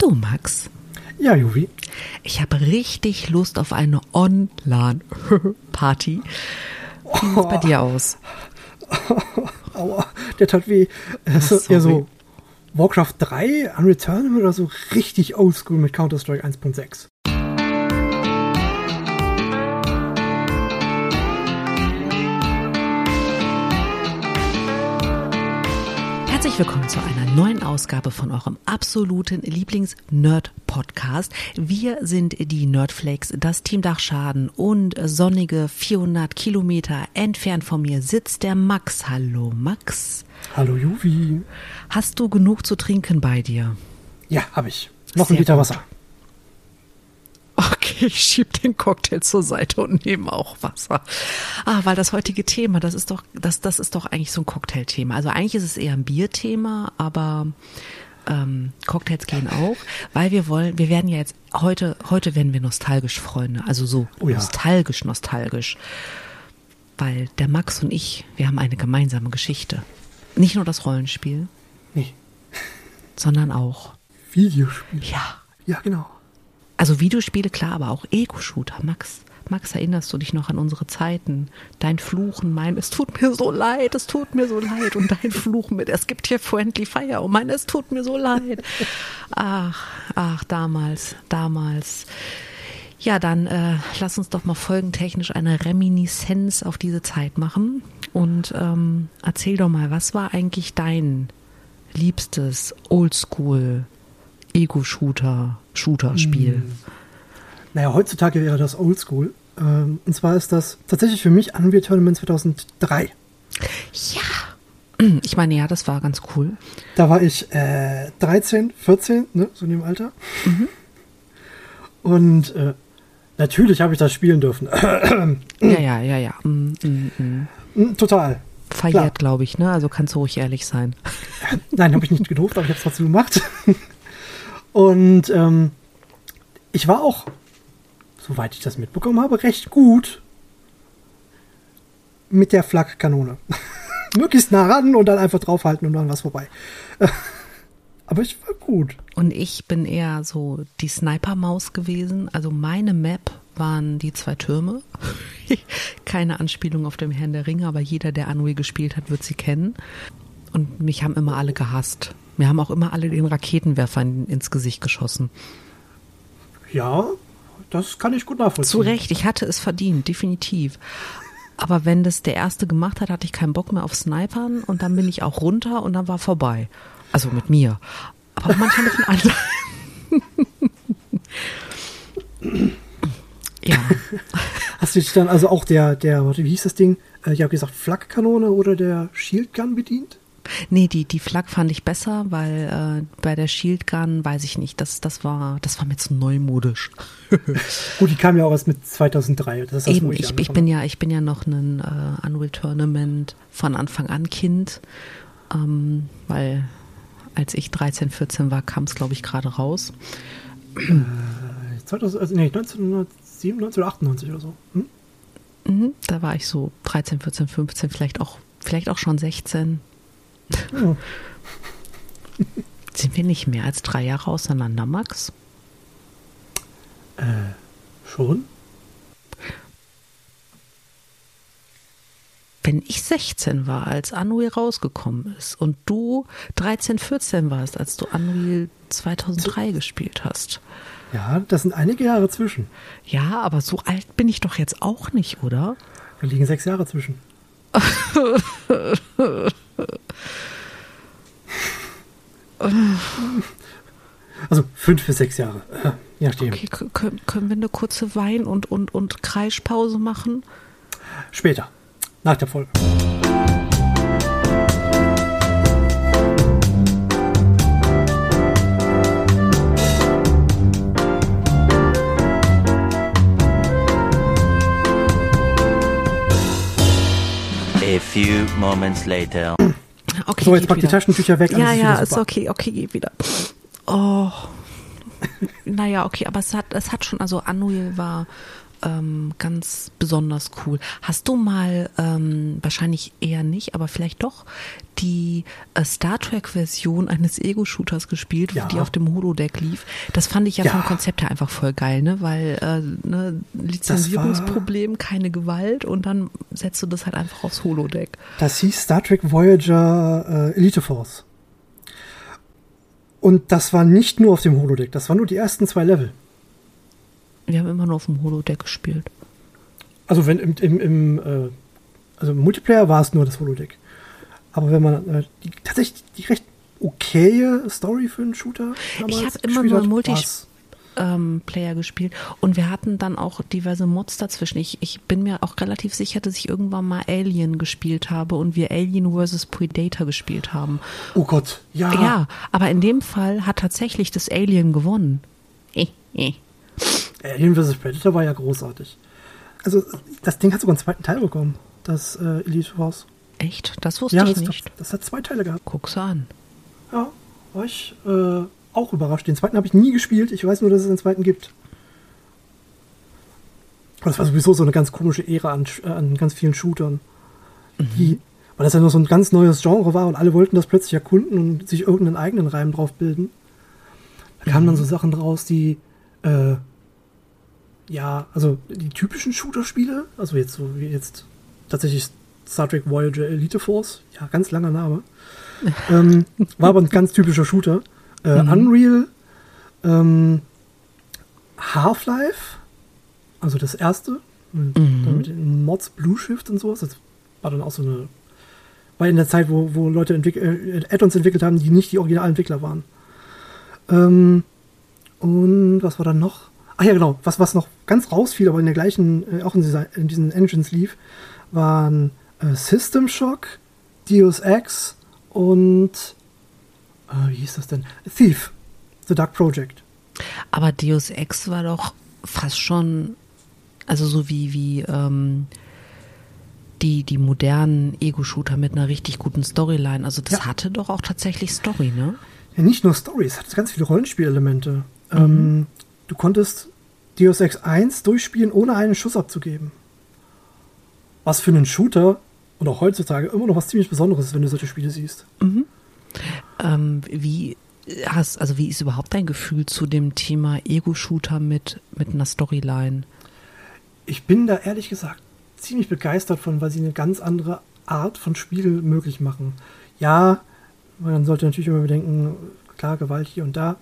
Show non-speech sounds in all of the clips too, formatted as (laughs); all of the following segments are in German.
Du, Max? Ja, Juvi. Ich habe richtig Lust auf eine Online-Party. Wie sieht's bei dir aus? (laughs) Aua, der tat weh. Das ist eher so Warcraft 3, Unreal Tournament oder so richtig oldschool mit Counter-Strike 1.6. Herzlich willkommen zu einer neuen Ausgabe von eurem absoluten Lieblings-Nerd-Podcast. Wir sind die Nerdflakes, das Team Dachschaden und sonnige 400 Kilometer entfernt von mir sitzt der Max. Hallo Max. Hallo Juvi. Hast du genug zu trinken bei dir? Ja, habe ich. Noch Sehr ein Liter gut. Wasser. Okay, ich schieb den Cocktail zur Seite und nehme auch Wasser. Ah, weil das heutige Thema, das ist doch, das, das ist doch eigentlich so ein Cocktailthema. Also eigentlich ist es eher ein Bierthema, aber ähm, Cocktails gehen auch, weil wir wollen, wir werden ja jetzt heute, heute werden wir nostalgisch, Freunde. Also so Oh ja. nostalgisch, nostalgisch. Weil der Max und ich, wir haben eine gemeinsame Geschichte. Nicht nur das Rollenspiel, Nee, sondern auch, Videospiel. ja, Ja, genau. Also Videospiele, klar, aber auch Ego-Shooter. Max, Max, erinnerst du dich noch an unsere Zeiten? Dein Fluchen, mein, es tut mir so leid, es tut mir so leid. Und dein Fluchen mit, es gibt hier Friendly Fire. Und mein, es tut mir so leid. Ach, ach, damals, damals. Ja, dann äh, lass uns doch mal folgentechnisch eine Reminiszenz auf diese Zeit machen. Und ähm, erzähl doch mal, was war eigentlich dein liebstes Oldschool Ego-Shooter, Shooter-Spiel? Naja, heutzutage wäre das Oldschool. Ähm, und zwar ist das tatsächlich für mich Unreal Tournament 2003. Ja. (clears throat) Ich meine, ja, das war ganz cool. Da war ich äh, 13, 14, ne, so in dem Alter. Und äh, natürlich habe ich das spielen dürfen. (clears throat) Ja, ja, ja, ja. Mm, mm, mm. Mm, Total. Verjährt, glaube ich, ne? Also kannst du ruhig ehrlich sein. Nein, habe ich nicht gedurft, aber ich habe es trotzdem gemacht. (laughs) Und ähm, ich war auch, soweit ich das mitbekommen habe, recht gut mit der Flakkanone. (laughs) Möglichst nah ran und dann einfach draufhalten und dann war es vorbei. (laughs) aber ich war gut. Und ich bin eher so die Sniper-Maus gewesen. Also meine Map waren die zwei Türme. (laughs) Keine Anspielung auf dem Herrn der Ringe, aber jeder, der Anui gespielt hat, wird sie kennen. Und mich haben immer alle gehasst. Mir haben auch immer alle den Raketenwerfer in, ins Gesicht geschossen. Ja, das kann ich gut nachvollziehen. Zu Recht, ich hatte es verdient, definitiv. Aber wenn das der Erste gemacht hat, hatte ich keinen Bock mehr auf Snipern und dann bin ich auch runter und dann war vorbei. Also mit mir. Aber manchmal mit den anderen. (laughs) ja, Hast du dich dann also auch der, der, wie hieß das Ding? Äh, ich habe gesagt, Flakkanone oder der Shield Gun bedient? Nee, die, die Flak fand ich besser, weil äh, bei der Shield Gun, weiß ich nicht, das, das, war, das war mir zu neumodisch. (laughs) Gut, die kam ja auch erst mit 2003. Das ist das, Eben, ich, ich bin ja, ich bin ja noch ein äh, Unreal Tournament von Anfang an Kind, ähm, weil als ich 13, 14 war, kam es glaube ich gerade raus. habe. 2000, also, nee, 1997 oder 98 oder so. Hm? Mhm, da war ich so 13, 14, 15, vielleicht auch, vielleicht auch schon 16. Ja. (laughs) Sind wir nicht mehr als drei Jahre auseinander, Max? Äh, schon? Wenn ich 16 war, als Unreal rausgekommen ist und du 13, 14 warst, als du Unreal 2003 gespielt hast. Ja, das sind einige Jahre zwischen. Ja, aber so alt bin ich doch jetzt auch nicht, oder? Da liegen sechs Jahre zwischen. (laughs) also fünf bis sechs Jahre. Je nachdem. Okay, können, können wir eine kurze Wein- und, und, und Kreischpause machen? Später. Nach der Folge. A few moments later. Okay, So, jetzt pack die wieder. Taschentücher weg. Ja, ja, ist okay, okay, geht wieder. Oh. (laughs) naja, okay, aber es hat, es hat schon, also Unreal war ähm, ganz besonders cool. Hast du mal, ähm, wahrscheinlich eher nicht, aber vielleicht doch, die äh, Star Trek-Version eines Ego-Shooters gespielt, Ja. die auf dem Holodeck lief? Das fand ich ja, Ja. vom Konzept her einfach voll geil, ne? Weil äh, ne, Lizenzierungsproblem, keine Gewalt und dann setzt du das halt einfach aufs Holodeck. Das hieß Star Trek Voyager äh, Elite Force. Und das war nicht nur auf dem Holodeck, das waren nur die ersten zwei Level. Wir haben immer nur auf dem Holodeck gespielt. Also wenn im, im, im äh, also im Multiplayer war es nur das Holodeck. Aber wenn man äh, die, tatsächlich die recht okaye Story für einen Shooter damals hab immer gespielt nur hat, Multi- war's- ähm, gespielt und wir hatten dann auch diverse Mods dazwischen. Ich, ich bin mir auch relativ sicher, dass ich irgendwann mal Alien gespielt habe und wir Alien vs. Predator gespielt haben. Oh Gott, ja. Ja, aber in dem Fall hat tatsächlich das Alien gewonnen. Eh, eh. Alien vs. Predator war ja großartig. Also das Ding hat sogar einen zweiten Teil bekommen, das äh, Elite Force. Echt? Das wusste Ja, ich das, nicht. das hat zwei Teile gehabt. Guck's an. Ja, war ich äh, auch überrascht. Den zweiten habe ich nie gespielt. Ich weiß nur, dass es einen zweiten gibt. Das war sowieso so eine ganz komische Ära an, äh, an ganz vielen Shootern. Die, weil das ja nur so ein ganz neues Genre war und alle wollten das plötzlich erkunden und sich irgendeinen eigenen Reim drauf bilden. Da kamen dann so Sachen draus, die, äh, ja, also die typischen Shooter-Spiele, also jetzt so wie jetzt tatsächlich Star Trek Voyager Elite Force, ja, ganz langer Name, (laughs) ähm, war aber ein ganz typischer Shooter. Äh, Unreal, ähm, Half-Life, also das erste, mit, dann mit den Mods Blue Shift und sowas, das war dann auch so eine, war in der Zeit, wo, wo Leute entwick äh, Add-ons entwickelt haben, die nicht die Originalentwickler waren. Ähm, und was war dann noch? Ach ja, genau, was, was noch ganz rausfiel, aber in der gleichen, äh, auch in, dieser, in diesen Engines lief, waren äh, System Shock, Deus Ex und äh, wie hieß das denn? Thief, The Dark Project. Aber Deus Ex war doch fast schon, also so wie, wie ähm, die, die modernen Ego-Shooter mit einer richtig guten Storyline. Also das Ja. hatte doch auch tatsächlich Story, ne? Ja, nicht nur Stories, hat ganz viele Rollenspielelemente. Ähm, du konntest Deus Ex 1 durchspielen, ohne einen Schuss abzugeben. Was für einen Shooter und auch heutzutage immer noch was ziemlich Besonderes ist, wenn du solche Spiele siehst. Ähm, wie hast, also wie ist überhaupt dein Gefühl zu dem Thema Ego-Shooter mit, mit einer Storyline? Ich bin da ehrlich gesagt ziemlich begeistert von, weil sie eine ganz andere Art von Spiel möglich machen. Ja, man sollte natürlich immer bedenken, klar, Gewalt hier und da.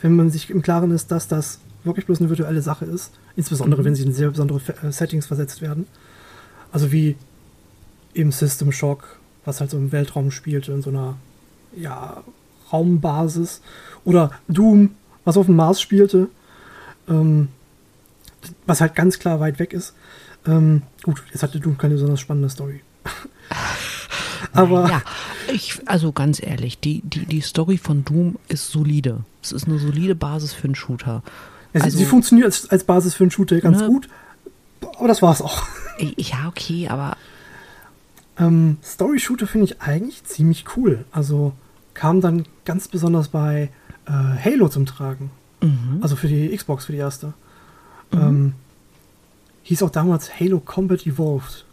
Wenn man sich im Klaren ist, dass das wirklich bloß eine virtuelle Sache ist, insbesondere wenn sie in sehr besondere äh, Settings versetzt werden. Also wie im System Shock, was halt so im Weltraum spielte, in so einer ja, Raumbasis. Oder Doom, was auf dem Mars spielte. Ähm, was halt ganz klar weit weg ist. Ähm, gut, jetzt hatte Doom keine besonders spannende Story. (laughs) Aber ja, ich, also ganz ehrlich, die, die, die Story von Doom ist solide. Es ist eine solide Basis für einen Shooter. Ja, sie, also- sie funktioniert als, als Basis für einen Shooter ganz Ne? gut. Aber das war's auch. Ja, okay, aber Ähm, Story-Shooter finde ich eigentlich ziemlich cool. Also kam dann ganz besonders bei äh, Halo zum Tragen. mhm. Also für die Xbox, für die erste. Ähm, hieß auch damals Halo Combat Evolved.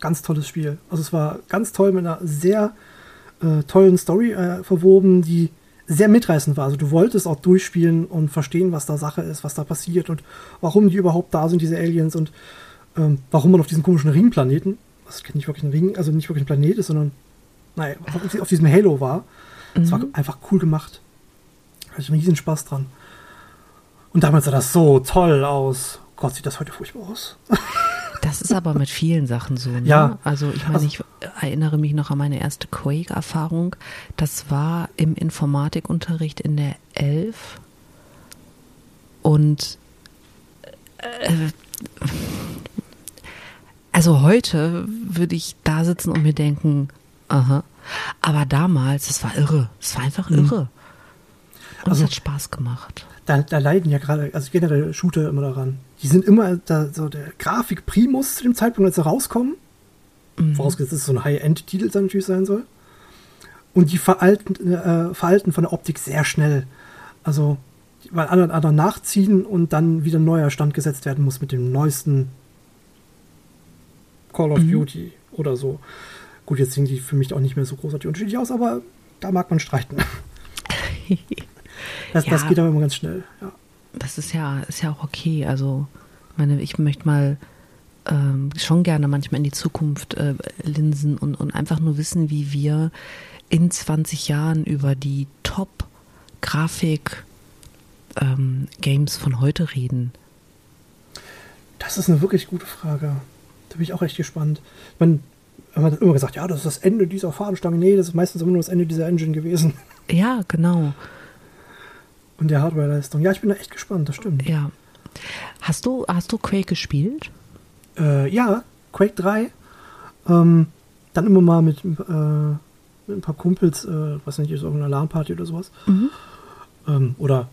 Ganz tolles Spiel. Also es war ganz toll mit einer sehr äh, tollen Story äh, verwoben, die sehr mitreißend war. Also du wolltest auch durchspielen und verstehen, was da Sache ist, was da passiert und warum die überhaupt da sind, diese Aliens und ähm, warum man auf diesem komischen Ringplaneten, was nicht wirklich ein Ring, also nicht wirklich ein Planet ist, sondern naja, auf, auf diesem Halo war. Es war einfach cool gemacht. Hatte ich einen riesen Spaß dran. Und damals sah das so toll aus. Gott, sieht das heute furchtbar aus. (laughs) das ist aber mit vielen Sachen so. Ne? Ja. Also ich meine, Also- ich erinnere mich noch an meine erste Quake-Erfahrung. Das war im Informatikunterricht in der 11. Und äh, also heute würde ich da sitzen und mir denken, aha. Aber damals, das war irre. Es war einfach irre. Und Also- es hat Spaß gemacht. Da, da leiden ja gerade, also generell Shooter immer daran. Die sind immer da, so der Grafik-Primus zu dem Zeitpunkt, als sie rauskommen. Vorausgesetzt, dass es so ein High-End-Titel dann natürlich sein soll. Und die veralten, äh, veralten von der Optik sehr schnell. Also weil alle anderen nachziehen und dann wieder ein neuer Stand gesetzt werden muss mit dem neuesten Call of Mhm. Duty oder so. Gut, jetzt sehen die für mich auch nicht mehr so großartig unterschiedlich aus, aber da mag man streiten. (laughs) Das, das Ja. geht aber immer ganz schnell. Ja. Das ist ja, ist ja auch okay. Also, meine, ich möchte mal ähm, schon gerne manchmal in die Zukunft äh, linsen und, und einfach nur wissen, wie wir in 20 Jahren über die Top-Grafik-Games von heute reden. Das ist eine wirklich gute Frage. Da bin ich auch echt gespannt. Man, man hat immer gesagt, ja, das ist das Ende dieser Fahnenstange. Nee, das ist meistens immer nur das Ende dieser Engine gewesen. Ja, genau. Und der Hardware-Leistung. Ja, ich bin da echt gespannt, das stimmt. Ja. Hast du, hast du Quake gespielt? Äh, ja, Quake 3. Ähm, dann immer mal mit, äh, mit ein paar Kumpels, äh, was nicht, ist irgendeine LAN-Party oder sowas. Mhm. Ähm, oder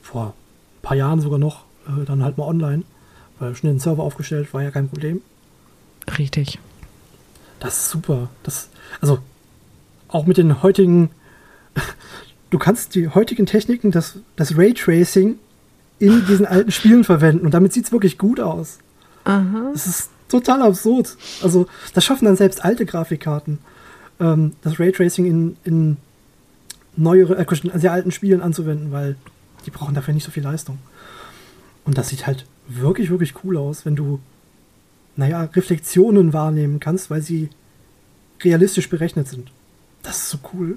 vor ein paar Jahren sogar noch, äh, dann halt mal online. Weil schnell einen Server aufgestellt, war ja kein Problem. Richtig. Das ist super. Das, also, auch mit den heutigen, du kannst die heutigen Techniken, das, das Raytracing in diesen alten Spielen verwenden und damit sieht es wirklich gut aus. Aha. Das ist total absurd. Also, das schaffen dann selbst alte Grafikkarten, ähm, das Raytracing in, in neuere, äh, sehr alten Spielen anzuwenden, weil die brauchen dafür nicht so viel Leistung. Und das sieht halt wirklich, wirklich cool aus, wenn du, naja, Reflexionen wahrnehmen kannst, weil sie realistisch berechnet sind. Das ist so cool.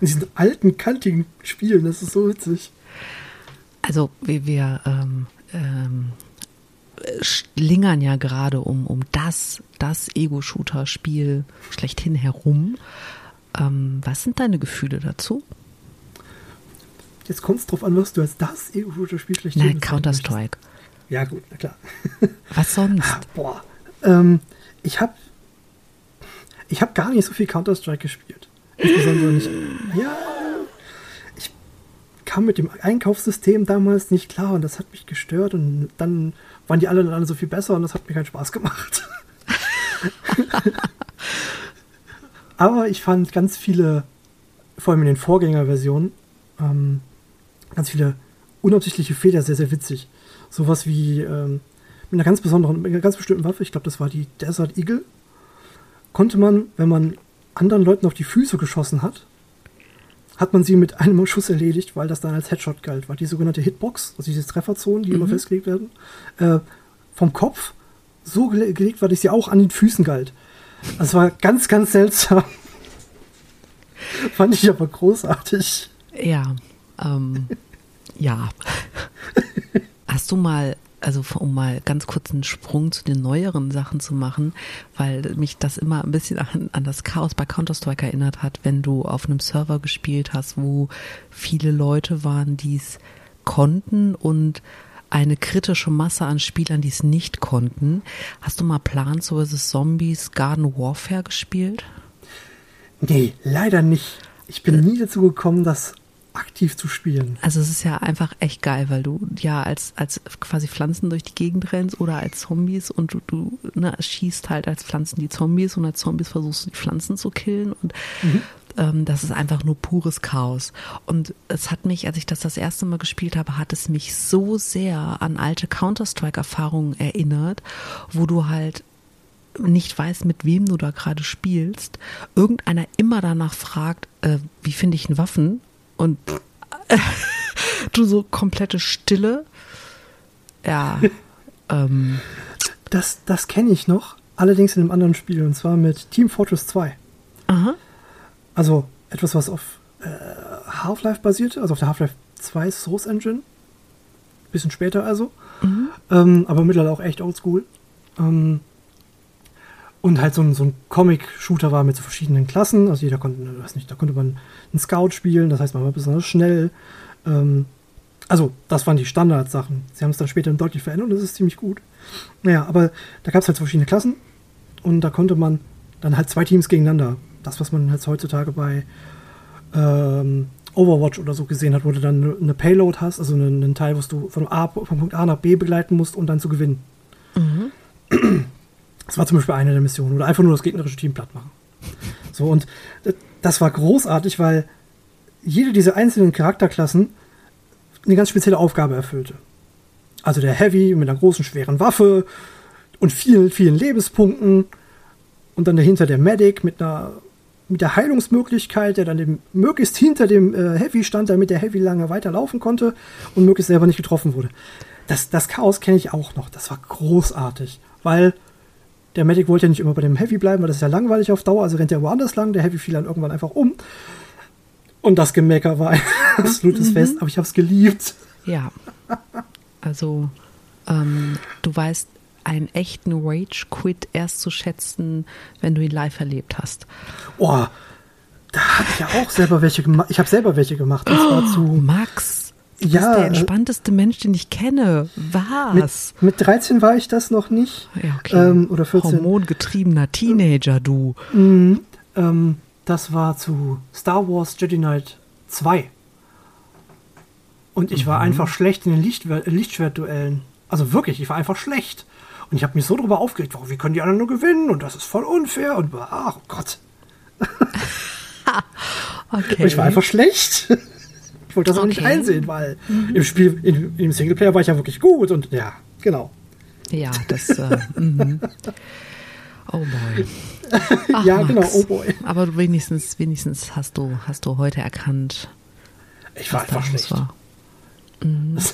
In diesen alten, kantigen Spielen, das ist so witzig. Also wir, wir ähm, ähm, schlingern ja gerade um, um das, das Ego-Shooter-Spiel schlechthin herum. Ähm, was sind deine Gefühle dazu? Jetzt kommt es drauf an, was du als das Ego-Shooter-Spiel schlecht Nein, Counter-Strike. Ja, gut, na klar. (laughs) Was sonst? Boah. Ähm, ich habe ich hab gar nicht so viel Counter-Strike gespielt. Insbesondere nicht. Ja. Ich kam mit dem Einkaufssystem damals nicht klar und das hat mich gestört und dann waren die alle, alle so viel besser und das hat mir keinen Spaß gemacht. (laughs) Aber ich fand ganz viele, vor allem in den Vorgängerversionen, ähm, ganz viele unabsichtliche Fehler sehr, sehr witzig. Sowas wie ähm, mit einer ganz besonderen, mit einer ganz bestimmten Waffe, ich glaube, das war die Desert Eagle, konnte man, wenn man anderen Leuten auf die Füße geschossen hat, hat man sie mit einem Schuss erledigt, weil das dann als Headshot galt, weil die sogenannte Hitbox, also diese Trefferzonen, die immer festgelegt werden, äh, vom Kopf so gele gelegt war, dass sie auch an den Füßen galt. Also es war ganz, ganz seltsam. (laughs) Fand ich aber großartig. Ja, ähm, ja. (laughs) Hast du mal, also um mal ganz kurz einen Sprung zu den neueren Sachen zu machen, weil mich das immer ein bisschen an, an das Chaos bei Counter-Strike erinnert hat, wenn du auf einem Server gespielt hast, wo viele Leute waren, die es konnten und eine kritische Masse an Spielern, die es nicht konnten. Hast du mal Plants vs. Zombies Garden Warfare gespielt? Nee, leider nicht. Ich bin nie dazu gekommen, das aktiv zu spielen. Also es ist ja einfach echt geil, weil du ja als, als quasi Pflanzen durch die Gegend rennst oder als Zombies und du, du ne, schießt halt als Pflanzen die Zombies und als Zombies versuchst du die Pflanzen zu killen und ähm, das ist einfach nur pures Chaos. Und es hat mich, als ich das das erste Mal gespielt habe, hat es mich so sehr an alte Counter-Strike-Erfahrungen erinnert, wo du halt nicht weißt, mit wem du da gerade spielst, irgendeiner immer danach fragt, äh, wie finde ich einen Waffen? Und (laughs) du so komplette Stille. Ja. (laughs) ähm, Das, das kenne ich noch, allerdings in einem anderen Spiel, und zwar mit Team Fortress 2. aha. Also etwas, was auf äh, Half-Life basierte, also auf der Half-Life 2 Source Engine. Bisschen später also. Ähm, aber mittlerweile auch echt oldschool. Ähm, und halt so ein, so ein Comic-Shooter war mit so verschiedenen Klassen. Also jeder konnte, weiß nicht, da konnte man einen Scout spielen, das heißt, man war besonders schnell. Ähm, also, das waren die Standardsachen. Sie haben es dann später deutlich verändert und das ist ziemlich gut. Naja, aber da gab es halt so verschiedene Klassen und da konnte man dann halt zwei Teams gegeneinander. Das, was man jetzt heutzutage bei ähm, Overwatch oder so gesehen hat, wo du dann eine- Payload hast, also einen, einen Teil, was du von, A, von Punkt A nach B begleiten musst, um dann zu gewinnen. Das war zum Beispiel eine der Missionen. Oder einfach nur das gegnerische Team platt machen. So, und d- das war großartig, weil jede dieser einzelnen Charakterklassen eine ganz spezielle Aufgabe erfüllte. Also der Heavy mit einer großen, schweren Waffe und vielen, vielen Lebenspunkten. Und dann dahinter der Medic mit einer mit der Heilungsmöglichkeit, der dann eben möglichst hinter dem äh, Heavy stand, damit der Heavy lange weiterlaufen konnte und möglichst selber nicht getroffen wurde. Das, das Chaos kenne ich auch noch. Das war großartig, weil der Medic wollte ja nicht immer bei dem Heavy bleiben, weil das ist ja langweilig auf Dauer, also rennt er woanders lang. Der Heavy fiel dann irgendwann einfach um. Und das Gemecker war ein (laughs) absolutes mhm. Fest, aber ich habe es geliebt. Ja. Also, ähm, du weißt einen echten Rage-Quit erst zu schätzen, wenn du ihn live erlebt hast. Boah, da habe ich ja auch selber welche gemacht. Ich habe selber welche gemacht. Zwar oh, zu. Max, du ja, bist der entspannteste Mensch, den ich kenne. Was? Mit, mit 13 war ich das noch nicht. Ja, okay. Ähm, oder 14. Hormongetriebener Teenager, du. Mhm, ähm, das war zu Star Wars Jedi Knight 2. Und ich mhm. war einfach schlecht in den Lichtschwertduellen. Also wirklich, ich war einfach schlecht. Und ich habe mich so darüber aufgeregt, warum, wie können die anderen nur gewinnen und das ist voll unfair und ach oh Gott. (laughs) okay. Und ich war einfach schlecht. Ich wollte das okay. auch nicht einsehen, weil mhm. im Spiel, in, im Singleplayer war ich ja wirklich gut und ja, genau. Ja, das. Äh, mhm. oh boy. (laughs) Ach, ja, Max. genau, oh boy. Aber wenigstens, wenigstens hast du, hast du heute erkannt. Ich war einfach schlecht. War. Mhm. (laughs)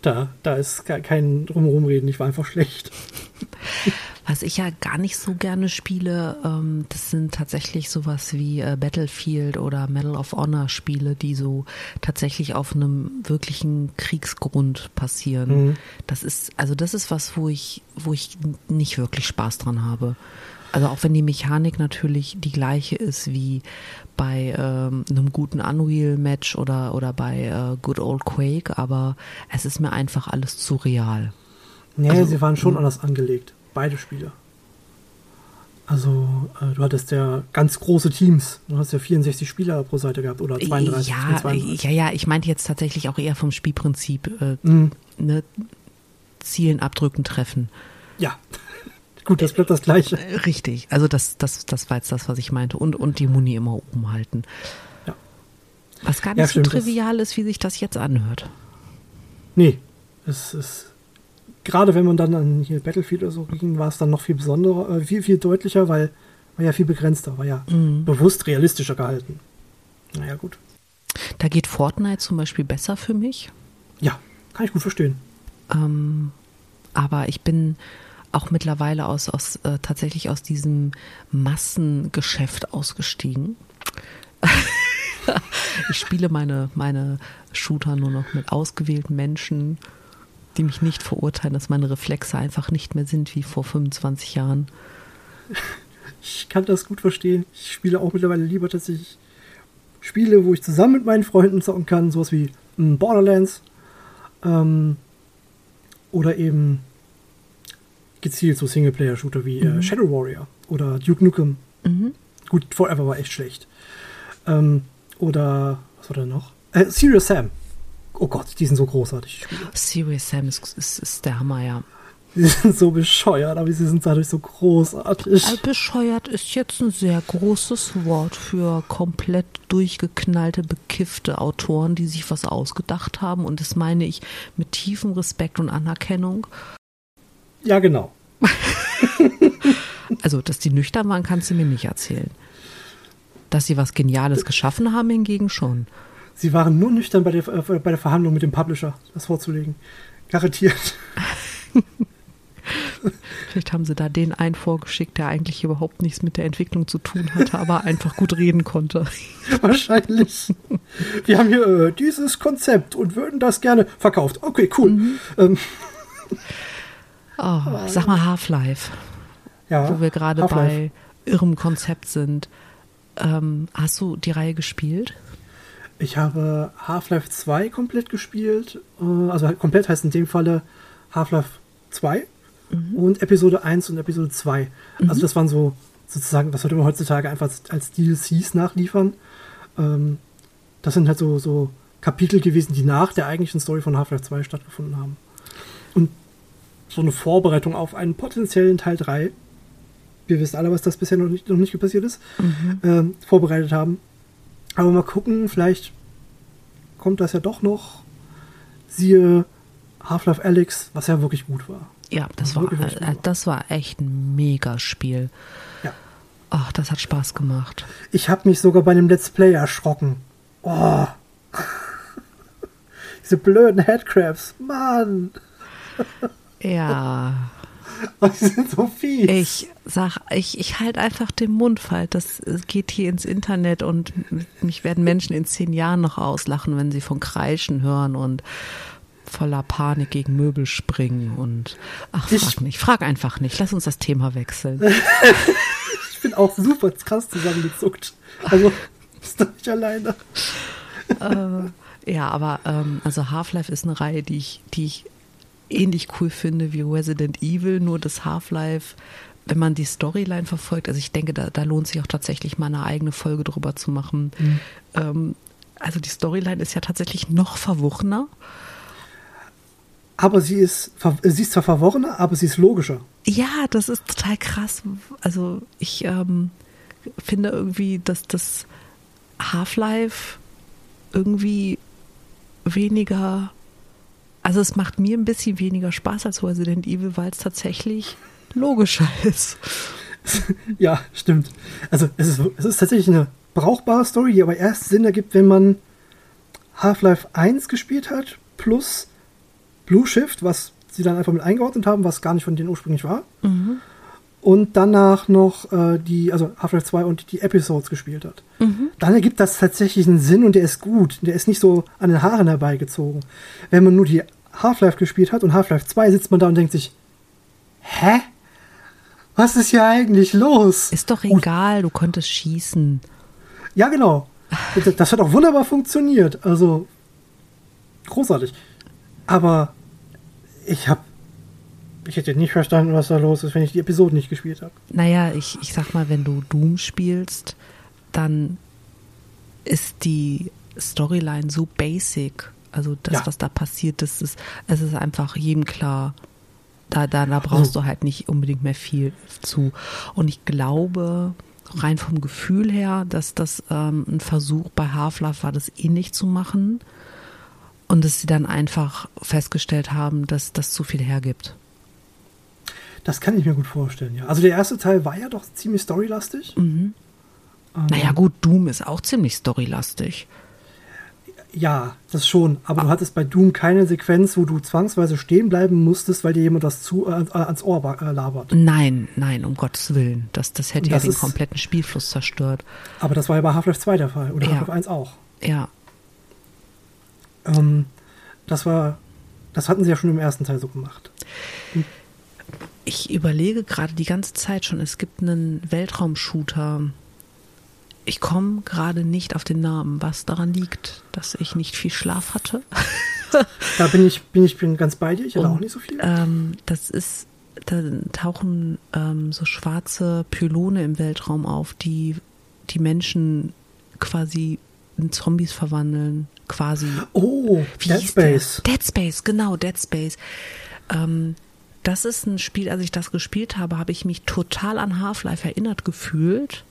Da, da ist kein Drumherumreden, ich war einfach schlecht. (laughs) Was ich ja gar nicht so gerne spiele, ähm, das sind tatsächlich sowas wie äh, Battlefield oder Medal of Honor Spiele, die so tatsächlich auf einem wirklichen Kriegsgrund passieren. Mhm. Das ist, also das ist was, wo ich, wo ich nicht wirklich Spaß dran habe. Also auch wenn die Mechanik natürlich die gleiche ist wie bei ähm, einem guten Unreal-Match oder, oder bei äh, Good Old Quake, aber es ist mir einfach alles zu real. Nee, also, sie waren schon anders angelegt. Beide Spiele. Also, äh, du hattest ja ganz große Teams. Du hast ja 64 Spieler pro Seite gehabt oder 32. Ja, 32. ja, ja, ich meinte jetzt tatsächlich auch eher vom Spielprinzip. Äh, mhm. ne, Zielen, abdrücken, treffen. Ja. (laughs) Gut, das bleibt das Gleiche. Äh, richtig, also das, das, das war jetzt das, was ich meinte. Und, und die Muni immer oben halten. Ja. Was gar nicht ja, so stimmt, trivial ist, wie sich das jetzt anhört. Nee, es ist gerade wenn man dann an hier Battlefield oder so ging, war es dann noch viel besonderer, äh, viel, viel deutlicher, weil war ja viel begrenzter, war ja mhm. bewusst realistischer gehalten. Naja, gut. Da geht Fortnite zum Beispiel besser für mich. Ja, kann ich gut verstehen. Ähm, aber ich bin auch mittlerweile aus, aus äh, tatsächlich aus diesem Massengeschäft ausgestiegen. (laughs) ich spiele meine, meine Shooter nur noch mit ausgewählten Menschen, die mich nicht verurteilen, dass meine Reflexe einfach nicht mehr sind wie vor 25 Jahren. Ich kann das gut verstehen. Ich spiele auch mittlerweile lieber tatsächlich Spiele, wo ich zusammen mit meinen Freunden zocken kann, sowas wie hm, Borderlands ähm, oder eben gezielt so Singleplayer-Shooter wie äh, mhm. äh, Shadow Warrior oder Duke Nukem. Mhm. Gut, Forever war echt schlecht. Ähm, oder, was war da noch? Äh, Serious Sam. Oh Gott, die sind so großartig. Serious Sam ist, ist, ist der Hammer, ja. Die sind so bescheuert, aber sie sind dadurch so großartig. Also bescheuert ist jetzt ein sehr großes Wort für komplett durchgeknallte, bekiffte Autoren, die sich was ausgedacht haben. Und das meine ich mit tiefem Respekt und Anerkennung. Ja, genau. (laughs) also, dass die nüchtern waren, kannst du mir nicht erzählen. Dass sie was Geniales geschaffen haben, hingegen schon. Sie waren nur nüchtern bei der, äh, bei der Verhandlung mit dem Publisher, das vorzulegen. Garantiert. (laughs) Vielleicht haben sie da den einen vorgeschickt, der eigentlich überhaupt nichts mit der Entwicklung zu tun hatte, aber einfach gut reden konnte. (laughs) Wahrscheinlich. Wir haben hier äh, dieses Konzept und würden das gerne verkauft. Okay, cool. Mhm. Ähm. Oh, (laughs) sag mal Half-Life. Ja, wo wir gerade bei irrem Konzept sind. Ähm, hast du die Reihe gespielt? Ich habe Half-Life 2 komplett gespielt. Äh, also komplett heißt in dem Falle Half-Life 2 mhm. und Episode 1 und Episode 2. Mhm. Also das waren so sozusagen, das würde man heutzutage einfach als, als DLCs nachliefern. Ähm, das sind halt so, so Kapitel gewesen, die nach der eigentlichen Story von Half-Life 2 stattgefunden haben. Und so eine Vorbereitung auf einen potenziellen Teil 3. Wir wissen alle, was das bisher noch nicht, noch nicht passiert ist. Mhm. Ähm, vorbereitet haben. Aber mal gucken, vielleicht kommt das ja doch noch. Siehe Half-Life Alyx, was ja wirklich gut war. Ja, das war, wirklich, wirklich äh, das war echt ein Megaspiel. Ja. Ach, das hat Spaß gemacht. Ich habe mich sogar bei einem Let's Play erschrocken. Oh. (laughs) Diese blöden Headcrabs. Mann. Ja, (laughs) (laughs) Oh, die sind so fies. ich sag, ich, ich halt einfach den Mund falsch. Das geht hier ins Internet und mich werden Menschen in zehn Jahren noch auslachen, wenn sie von Kreischen hören und voller Panik gegen Möbel springen und ach, Ich- frag nicht, frag einfach nicht. Lass uns das Thema wechseln. (laughs) Ich bin auch super krass zusammengezuckt. Also, (laughs) ist doch nicht alleine. äh, ja, aber ähm, also Half-Life ist eine Reihe, die ich, die ich ähnlich cool finde wie Resident Evil, nur das Half-Life, wenn man die Storyline verfolgt, also ich denke, da, da lohnt sich auch tatsächlich mal eine eigene Folge drüber zu machen. Ähm, also die Storyline ist ja tatsächlich noch verworrener. Aber sie ist, sie ist zwar verworrener, aber sie ist logischer. Ja, das ist total krass. Also ich ähm, finde irgendwie, dass das Half-Life irgendwie weniger, also es macht mir ein bisschen weniger Spaß als Resident Evil, weil es tatsächlich logischer ist. (laughs) Ja, stimmt. Also, es ist, es ist tatsächlich eine brauchbare Story, die aber erst Sinn ergibt, wenn man Half-Life 1 gespielt hat, plus Blue Shift, was sie dann einfach mit eingeordnet haben, was gar nicht von denen ursprünglich war. Und danach noch äh, die, also Half-Life 2 und die Episodes gespielt hat. Dann ergibt das tatsächlich einen Sinn und der ist gut. Der ist nicht so an den Haaren herbeigezogen. Wenn man nur die Half-Life gespielt hat und Half-Life 2 sitzt man da und denkt sich, hä? Was ist hier eigentlich los? Ist doch Und egal, du konntest schießen. ja, genau. Das- (laughs) Das hat auch wunderbar funktioniert. Also großartig. Aber ich habe, ich hätte nicht verstanden, was da los ist, wenn ich die Episode nicht gespielt habe. Naja, ich, ich sag mal, wenn du Doom spielst, dann ist die Storyline so basic. Also das, Ja. was da passiert, das ist, es ist einfach jedem klar. Da, da, da brauchst du halt nicht unbedingt mehr viel zu. Und ich glaube, rein vom Gefühl her, dass das ähm, ein Versuch bei Half-Life war, das ähnlich zu machen. Und dass sie dann einfach festgestellt haben, dass das zu viel hergibt. Das kann ich mir gut vorstellen, ja. Also der erste Teil war ja doch ziemlich storylastig. Ähm, Naja, gut, Doom ist auch ziemlich storylastig. Ja, das schon. Aber du hattest bei Doom keine Sequenz, wo du zwangsweise stehen bleiben musstest, weil dir jemand das zu, äh, ans Ohr äh, labert. Nein, nein, um Gottes Willen. Das, das hätte ja Das den ist- kompletten Spielfluss zerstört. Aber das war ja bei Half-Life 2 der Fall. Oder Ja. Half-Life 1 auch. Ja. Ähm, das war, das hatten sie ja schon im ersten Teil so gemacht. Ich überlege gerade die ganze Zeit schon, es gibt einen Weltraumshooter. Ich komme gerade nicht auf den Namen, was daran liegt, dass ich nicht viel Schlaf hatte. (laughs) Da bin ich, bin ich bin ganz bei dir. Ich hatte Und, auch nicht so viel. Ähm, das ist, da tauchen ähm, so schwarze Pylone im Weltraum auf, die die Menschen quasi in Zombies verwandeln, quasi. oh, Wie Dead Space. Der? Dead Space, genau, Dead Space. Ähm, das ist ein Spiel, als ich das gespielt habe, habe ich mich total an Half-Life erinnert gefühlt,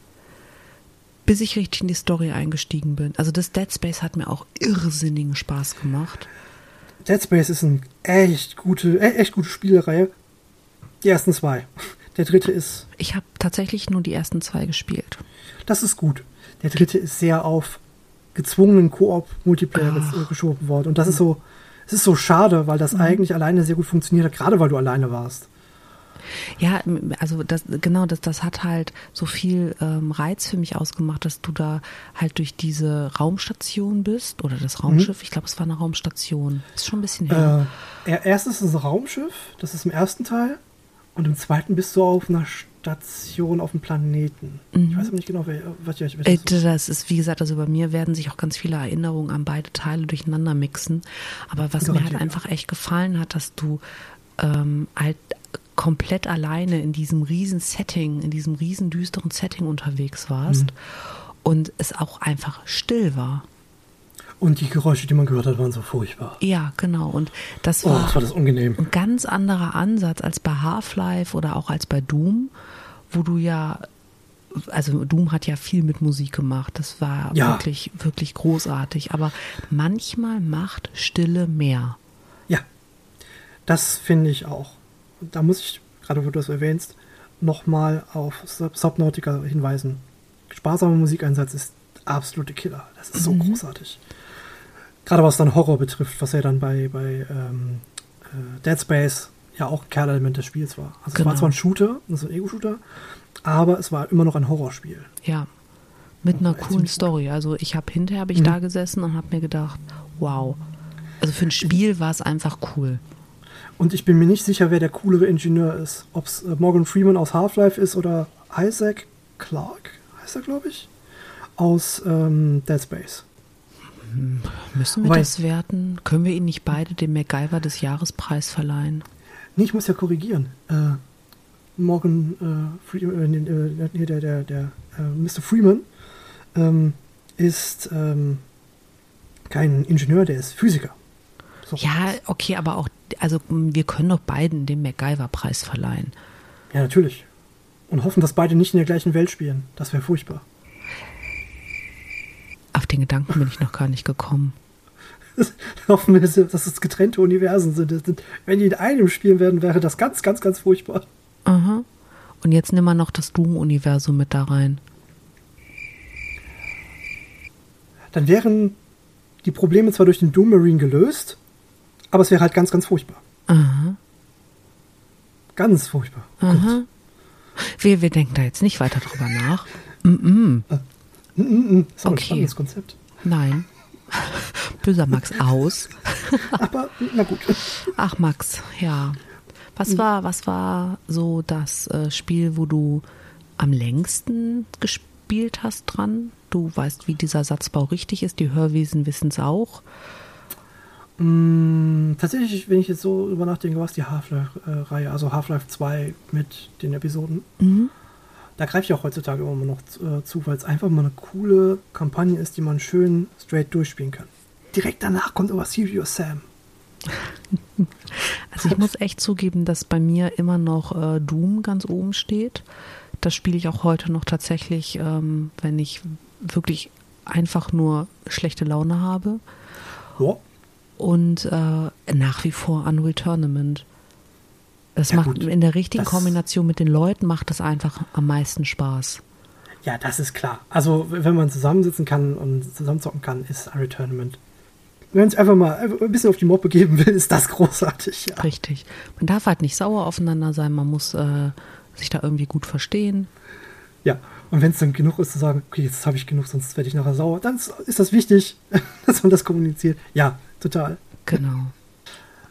bis ich richtig in die Story eingestiegen bin. Also das Dead Space hat mir auch irrsinnigen Spaß gemacht. Dead Space ist eine echt gute, e- echt gute Spielereihe. Die ersten zwei. Der dritte ist, Ich habe tatsächlich nur die ersten zwei gespielt. das ist gut. Der dritte ist sehr auf gezwungenen Koop-Multiplayer äh, geschoben worden. Und das ist so, es ist so schade, weil das eigentlich alleine sehr gut funktioniert hat, gerade weil du alleine warst. Ja, also das genau, das, das hat halt so viel ähm, Reiz für mich ausgemacht, dass du da halt durch diese Raumstation bist oder das Raumschiff. Ich glaube, es war eine Raumstation. Ist schon ein bisschen her. Äh, er- erstens ist es ein Raumschiff, das ist im ersten Teil. Und im zweiten bist du auf einer Station auf dem Planeten. Ich weiß aber nicht genau, was ich Äh, Das ist, wie gesagt, also bei mir werden sich auch ganz viele Erinnerungen an beide Teile durcheinander mixen. Aber was mir halt Garantiert, einfach echt gefallen hat, dass du ähm, halt komplett alleine in diesem riesen Setting, in diesem riesen düsteren Setting unterwegs warst Mhm. und es auch einfach still war. Und die Geräusche, die man gehört hat, waren so furchtbar. Ja, genau. Und das Oh, war was war das unangenehm. ein ganz anderer Ansatz als bei Half-Life oder auch als bei Doom, wo du ja, also Doom hat ja viel mit Musik gemacht. Das war Ja. wirklich, wirklich großartig. Aber manchmal macht Stille mehr. Das finde ich auch. Und da muss ich, gerade wo du das erwähnst, nochmal auf Sub- Subnautica hinweisen. Sparsamer Musikeinsatz ist absolute Killer. Das ist so großartig. Gerade was dann Horror betrifft, was ja dann bei, bei ähm, äh, Dead Space ja auch ein Kernelement des Spiels war. Also es war Genau. zwar ein Shooter, also ein Ego-Shooter, aber es war immer noch ein Horrorspiel. Ja. Mit einer Ja, coolen Story. Also ich habe hinterher hab ich Mhm. da gesessen und habe mir gedacht, wow. Also für ein Spiel war es einfach cool. Und ich bin mir nicht sicher, wer der coolere Ingenieur ist. Ob es äh, Morgan Freeman aus Half-Life ist oder Isaac Clarke, heißt er, glaube ich, aus ähm, Dead Space. Müssen wir Wobei- das werten? Können wir ihnen nicht beide den MacGyver des Jahrespreis verleihen? Nee, ich muss ja korrigieren. Äh, Morgan äh, Freeman, äh, äh, der, der, der äh, Mr. Freeman ähm, ist ähm, kein Ingenieur, der ist Physiker. So. Ja, okay, aber auch, also wir können doch beiden den MacGyver-Preis verleihen. ja, natürlich. Und hoffen, dass beide nicht in der gleichen Welt spielen. Das wäre furchtbar. Auf den Gedanken bin ich noch gar nicht gekommen. (laughs) hoffen wir, dass es getrennte Universen sind. Wenn die in einem spielen werden, wäre das ganz, ganz, ganz furchtbar. Aha. Und jetzt nimm mal noch das Doom-Universum mit da rein. Dann wären die Probleme zwar durch den Doom Marine gelöst, aber es wäre halt ganz, ganz furchtbar. Aha. Ganz furchtbar. Aha. Wir, wir denken da jetzt nicht weiter drüber nach. Mm -mm. Mm, mm, mm. Ist Okay. ein spannendes Konzept. Nein. Böser Max aus. Aber na gut. Ach Max, ja. Was war, was war so das äh, Spiel, wo du am längsten gespielt hast dran? Du weißt, wie dieser Satzbau richtig ist. Die Hörwesen wissen es auch. Mm, tatsächlich, wenn ich jetzt so über nachdenke, was die Half-Life-Reihe, also Half-Life 2 mit den Episoden, Mhm. da greife ich auch heutzutage immer noch äh, zu, weil es einfach mal eine coole Kampagne ist, die man schön straight durchspielen kann. Direkt danach kommt aber Serious Sam. (laughs) Also ich muss echt zugeben, dass bei mir immer noch äh, Doom ganz oben steht. Das spiele ich auch heute noch tatsächlich, ähm, wenn ich wirklich einfach nur schlechte Laune habe. Ja, Und äh, nach wie vor Unreal Tournament. Das Ja, macht gut. in der richtigen Kombination mit den Leuten macht das einfach am meisten Spaß. ja, das ist klar. Also, wenn man zusammensitzen kann und zusammenzocken kann, ist Unreal Tournament. Wenn man es einfach mal ein bisschen auf die Moppe geben will, ist das (laughs) großartig. Ja. Richtig. Man darf halt nicht sauer aufeinander sein, man muss äh, sich da irgendwie gut verstehen. Ja, und wenn es dann genug ist zu sagen, okay, jetzt habe ich genug, sonst werde ich nachher sauer, dann ist das wichtig, (laughs) dass man das kommuniziert. Ja, total. Genau.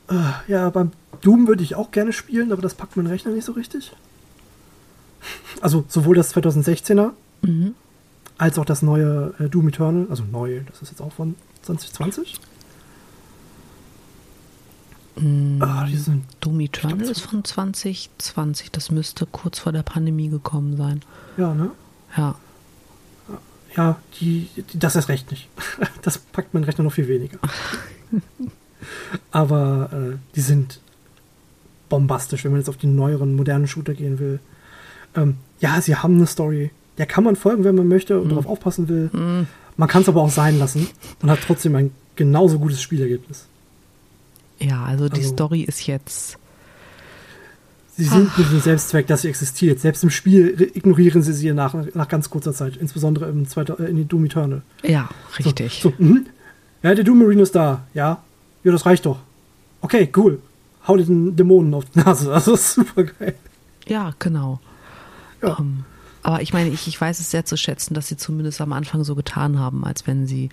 Äh, ja, beim Doom würde ich auch gerne spielen, aber das packt mein Rechner nicht so richtig. Also sowohl das 2016er Mhm. als auch das neue äh, Doom Eternal, also neu, das ist jetzt auch von 2020. Mm, Ah, die sind, Doom Eternal ist von 2020. Das müsste kurz vor der Pandemie gekommen sein. ja, ne? Ja. Ja, die, die, das ist recht nicht. (laughs) Das packt mein Rechner noch viel weniger. (laughs) (laughs) Aber äh, die sind bombastisch, wenn man jetzt auf die neueren, modernen Shooter gehen will. Ähm, ja, sie haben eine Story. Der kann man folgen, wenn man möchte und darauf aufpassen will. Mm, Man kann es aber auch sein lassen und hat trotzdem ein genauso gutes Spielergebnis. Ja, also die Also- Story ist jetzt. Sie sind mit dem Selbstzweck, dass sie existiert. Selbst im Spiel re- ignorieren sie sie nach, nach ganz kurzer Zeit, insbesondere im zweiter, äh, in Doom Eternal. Ja, So, richtig. So, mhm. Ja, der Doom Marine ist da. Ja. Ja, das reicht doch. Okay, cool. Hau den Dämonen auf die Nase. (laughs) Das ist super geil. Ja, genau. Ja. Ähm, aber ich meine, ich, ich weiß es sehr zu schätzen, dass sie zumindest am Anfang so getan haben, als wenn sie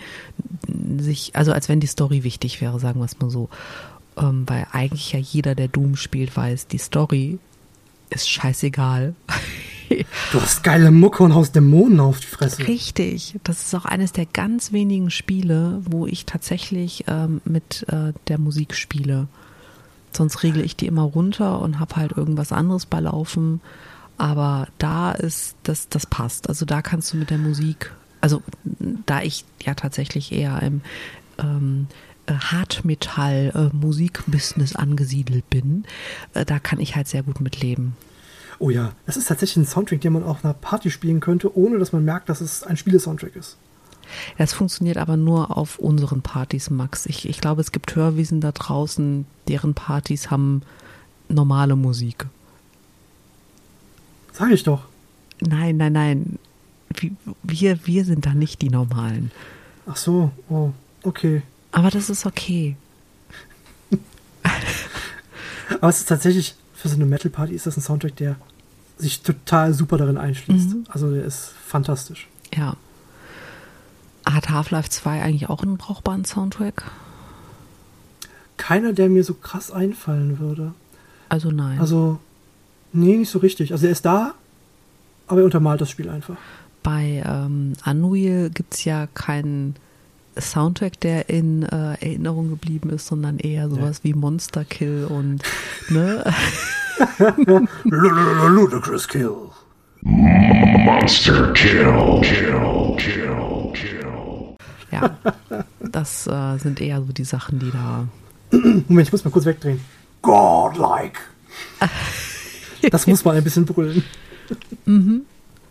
sich, also als wenn die Story wichtig wäre, sagen wir es mal so. Ähm, weil eigentlich ja jeder, der Doom spielt, weiß, die Story ist scheißegal. (laughs) Du hast geile Mucke und haust Dämonen auf die Fresse. Richtig. Das ist auch eines der ganz wenigen Spiele, wo ich tatsächlich ähm, mit äh, der Musik spiele. Sonst regle ich die immer runter und habe halt irgendwas anderes bei laufen. Aber da ist, das, das passt. Also da kannst du mit der Musik, also da ich ja tatsächlich eher im ähm, äh, Hardmetall-Musikbusiness angesiedelt bin, äh, da kann ich halt sehr gut mitleben. Oh ja, das ist tatsächlich ein Soundtrack, den man auf einer Party spielen könnte, ohne dass man merkt, dass es ein Spielesoundtrack ist. Das funktioniert aber nur auf unseren Partys, Max. Ich, ich glaube, es gibt Hörwiesen da draußen, deren Partys haben normale Musik. Sag ich doch. Nein, nein, nein. Wir, wir sind da nicht die Normalen. Ach so, oh, okay. Aber das ist okay. (laughs) Aber es ist tatsächlich, für so eine Metal-Party ist das ein Soundtrack, der sich total super darin einschließt. Mhm. Also der ist fantastisch. Ja. Hat Half-Life 2 eigentlich auch einen brauchbaren Soundtrack? Keiner, der mir so krass einfallen würde. Also nein. Also, nee, nicht so richtig. Also er ist da, aber er untermalt das Spiel einfach. Bei ähm, Unreal gibt es ja keinen Soundtrack, der in äh, Erinnerung geblieben ist, sondern eher sowas wie Monster Kill und ne? (laughs) Ludicrous Kill. Monster kill, kill, kill, kill. ja. Das äh, sind eher so die Sachen, die da. Moment, ich muss mal kurz wegdrehen. Godlike. (laughs) Das muss man ein bisschen brüllen.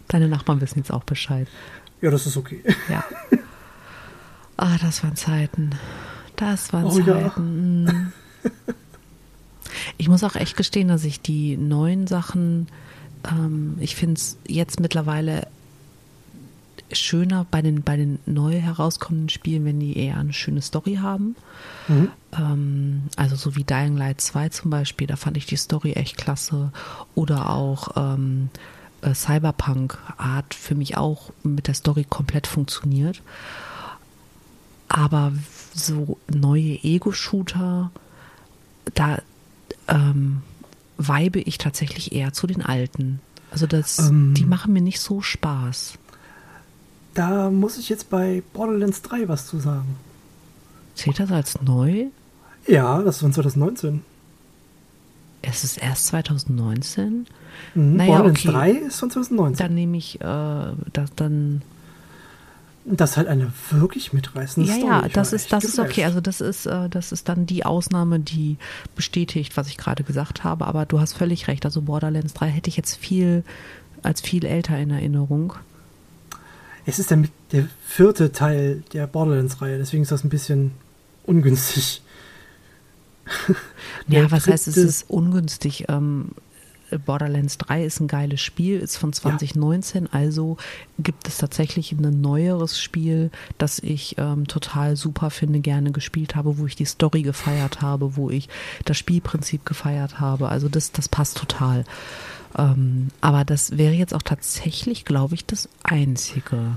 Deine Nachbarn wissen jetzt auch Bescheid. Ja, das ist okay. Ja. Ah, das waren Zeiten. Das waren Oh ja. Zeiten. mm. Ich muss auch echt gestehen, dass ich die neuen Sachen, ähm, ich finde es jetzt mittlerweile schöner bei den, bei den neu herauskommenden Spielen, wenn die eher eine schöne Story haben. Ähm, also so wie Dying Light 2 zum Beispiel, da fand ich die Story echt klasse. Oder auch ähm, äh, Cyberpunk hat für mich auch mit der Story komplett funktioniert. Aber so neue Ego-Shooter, da ähm, weibe ich tatsächlich eher zu den alten. Also das, Ähm. die machen mir nicht so Spaß. Da muss ich jetzt bei Borderlands 3 was zu sagen. Zählt das als neu? Ja, das ist von 2019. Es ist erst 2019. Mhm. Naja, Borderlands okay. 3 ist von 2019. Dann nehme ich äh, das dann. Das ist halt eine wirklich mitreißende Ja, Story. ja, das ist, das ist okay. Also das ist, äh, das ist dann die Ausnahme, die bestätigt, was ich gerade gesagt habe. Aber du hast völlig recht. Also Borderlands 3 hätte ich jetzt viel als viel älter in Erinnerung. Es ist der, der vierte Teil der Borderlands-Reihe, deswegen ist das ein bisschen ungünstig. Ja, was heißt, es ist ungünstig. Ähm, Borderlands 3 ist ein geiles Spiel, ist von 2019, also gibt es tatsächlich ein neueres Spiel, das ich ähm, total super finde, gerne gespielt habe, wo ich die Story gefeiert habe, wo ich das Spielprinzip gefeiert habe. Also das, das passt total. Ähm, aber das wäre jetzt auch tatsächlich, glaube ich, das Einzige.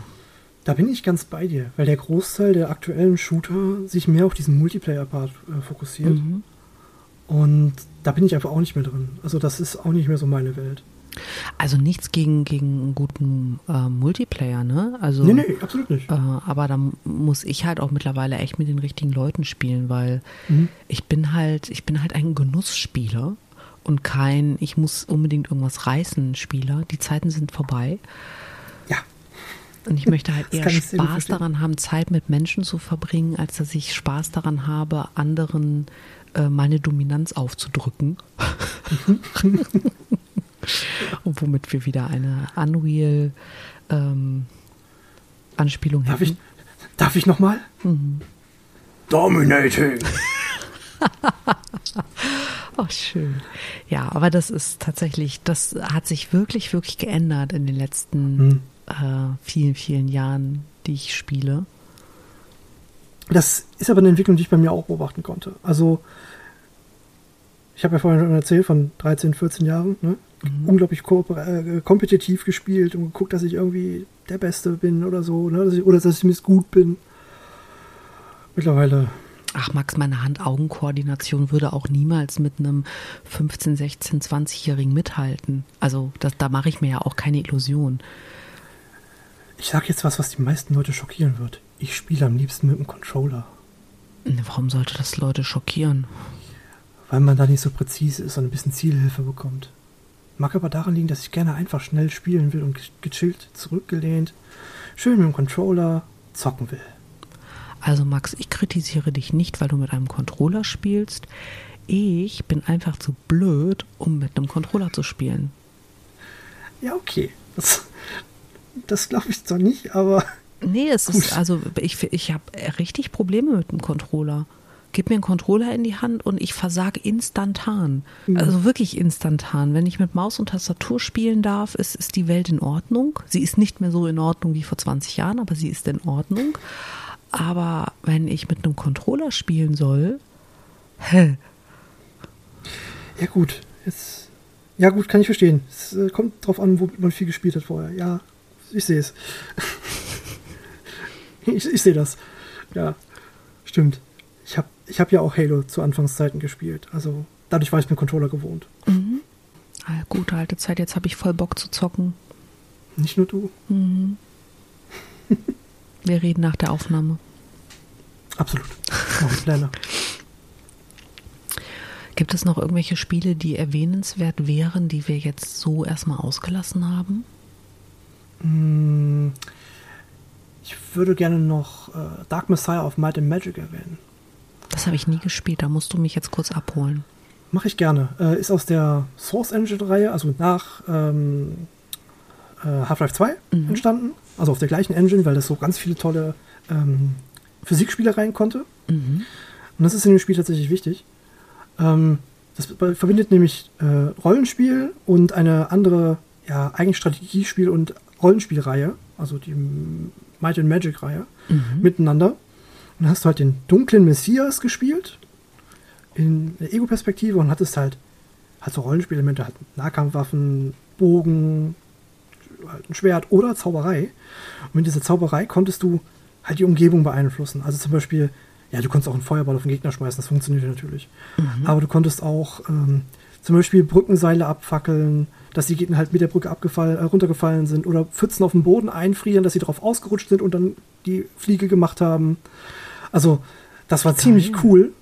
Da bin ich ganz bei dir, weil der Großteil der aktuellen Shooter sich mehr auf diesen Multiplayer-Part äh, fokussiert. Mhm. Und da bin ich einfach auch nicht mehr drin. Also das ist auch nicht mehr so meine Welt. Also nichts gegen, gegen einen guten äh, Multiplayer, ne? Also, Nee, nee, absolut nicht. Äh, aber da muss ich halt auch mittlerweile echt mit den richtigen Leuten spielen, weil Mhm. ich bin halt, ich bin halt ein Genussspieler und kein, ich muss unbedingt irgendwas reißen Spieler. Die Zeiten sind vorbei. Ja, Und ich möchte halt (laughs) eher Spaß daran haben, Zeit mit Menschen zu verbringen, als dass ich Spaß daran habe, anderen meine Dominanz aufzudrücken. (laughs) Und womit wir wieder eine Unreal ähm, Anspielung darf hätten. ich, darf ich nochmal? Mhm. Dominating. (laughs) Oh, schön. Ja, aber das ist tatsächlich, das hat sich wirklich, wirklich geändert in den letzten Hm. äh, vielen, vielen Jahren, die ich spiele. Das ist aber eine Entwicklung, die ich bei mir auch beobachten konnte. Also, ich habe ja vorhin schon erzählt, von 13, 14 Jahren, ne? unglaublich kooper- äh, kompetitiv gespielt und geguckt, dass ich irgendwie der Beste bin oder so, ne? dass ich, oder dass ich zumindest gut bin. Mittlerweile, Ach, Max, meine Hand-Augen-Koordination würde auch niemals mit einem 15, 16, 20-Jährigen mithalten. Also, das, da mache ich mir ja auch keine Illusion. ich sage jetzt was, was die meisten Leute schockieren wird. Ich spiele am liebsten mit dem Controller, Warum sollte das Leute schockieren? weil man da nicht so präzise ist und ein bisschen Zielhilfe bekommt. Mag aber daran liegen, dass ich gerne einfach schnell spielen will und ge- gechillt, zurückgelehnt, schön mit dem Controller zocken will. Also Max, ich kritisiere dich nicht, weil du mit einem Controller spielst. Ich bin einfach zu blöd, um mit einem Controller zu spielen. Ja, okay. Das, das glaube ich zwar nicht, aber Nee, es ist, also ich, ich habe richtig Probleme mit dem Controller. Gib mir einen Controller in die Hand und ich versage instantan. Also wirklich instantan. Wenn ich mit Maus und Tastatur spielen darf, ist, ist die Welt in Ordnung. Sie ist nicht mehr so in Ordnung wie vor 20 Jahren, aber sie ist in Ordnung. Aber wenn ich mit einem Controller spielen soll, hä, Ja, gut. Jetzt, ja, gut, kann ich verstehen. Es äh, kommt drauf an, wo man viel gespielt hat vorher. Ja, ich sehe es. (laughs) ich ich sehe das. Ja, stimmt. Ich habe ich hab ja auch Halo zu Anfangszeiten gespielt. Also dadurch war ich mit dem Controller gewohnt. ah, gute alte Zeit, jetzt habe ich voll Bock zu zocken. Nicht nur du. (laughs) Wir reden nach der Aufnahme. Absolut. Pläne. Gibt es noch irgendwelche Spiele, die erwähnenswert wären, die wir jetzt so erstmal ausgelassen haben? Ich würde gerne noch äh, Dark Messiah of Might and Magic erwähnen. Das habe ich nie gespielt, da musst du mich jetzt kurz abholen. Mache ich gerne. Äh, ist aus der Source Engine-Reihe, also nach ähm, äh, Half-Life 2 entstanden. Also auf der gleichen Engine, weil das so ganz viele tolle ähm, Physikspiele rein konnte. Und das ist in dem Spiel tatsächlich wichtig. Ähm, das verbindet nämlich äh, Rollenspiel und eine andere, ja, eigentlich Strategiespiel- und Rollenspielreihe, also die Might and Magic-Reihe, miteinander. Und dann hast du halt den dunklen Messias gespielt in der Ego-Perspektive und hattest halt, halt so Rollenspielelemente, halt Nahkampfwaffen, Bogen, halt ein Schwert oder Zauberei. Und mit dieser Zauberei konntest du halt die Umgebung beeinflussen. Also zum Beispiel, ja, du konntest auch einen Feuerball auf den Gegner schmeißen, das funktionierte natürlich. Aber du konntest auch ähm, zum Beispiel Brückenseile abfackeln, dass die Gegner halt mit der Brücke abgefallen, äh, runtergefallen sind oder Pfützen auf dem Boden einfrieren, dass sie drauf ausgerutscht sind und dann die Fliege gemacht haben. Also, das war ziemlich cool.